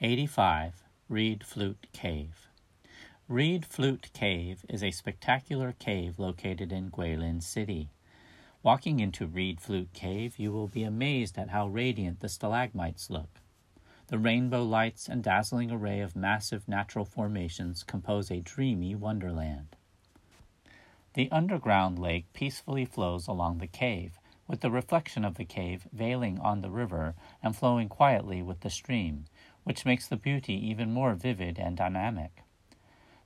85. Reed Flute Cave. Reed Flute Cave is a spectacular cave located in Guilin City. Walking into Reed Flute Cave, you will be amazed at how radiant the stalagmites look. The rainbow lights and dazzling array of massive natural formations compose a dreamy wonderland. The underground lake peacefully flows along the cave, with the reflection of the cave veiling on the river and flowing quietly with the stream, which makes the beauty even more vivid and dynamic.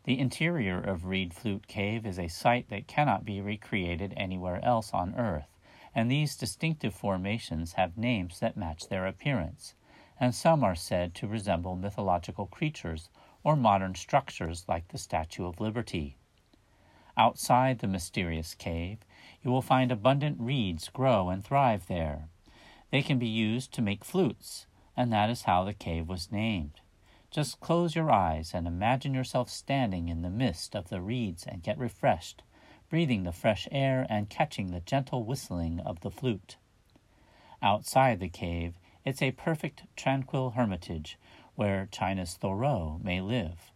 The interior of Reed Flute Cave is a sight that cannot be recreated anywhere else on Earth, and these distinctive formations have names that match their appearance, and some are said to resemble mythological creatures or modern structures like the Statue of Liberty. Outside the mysterious cave, you will find abundant reeds grow and thrive there. They can be used to make flutes, and that is how the cave was named. Just close your eyes and imagine yourself standing in the midst of the reeds and get refreshed, breathing the fresh air and catching the gentle whistling of the flute. Outside the cave, it's a perfect, tranquil hermitage where China's Thoreau may live.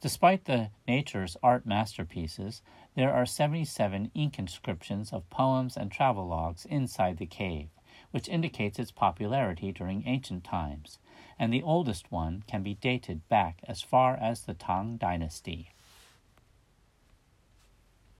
Despite the nature's art masterpieces, there are 77 ink inscriptions of poems and travelogues inside the cave, which indicates its popularity during ancient times and the oldest one can be dated back as far as the Tang Dynasty.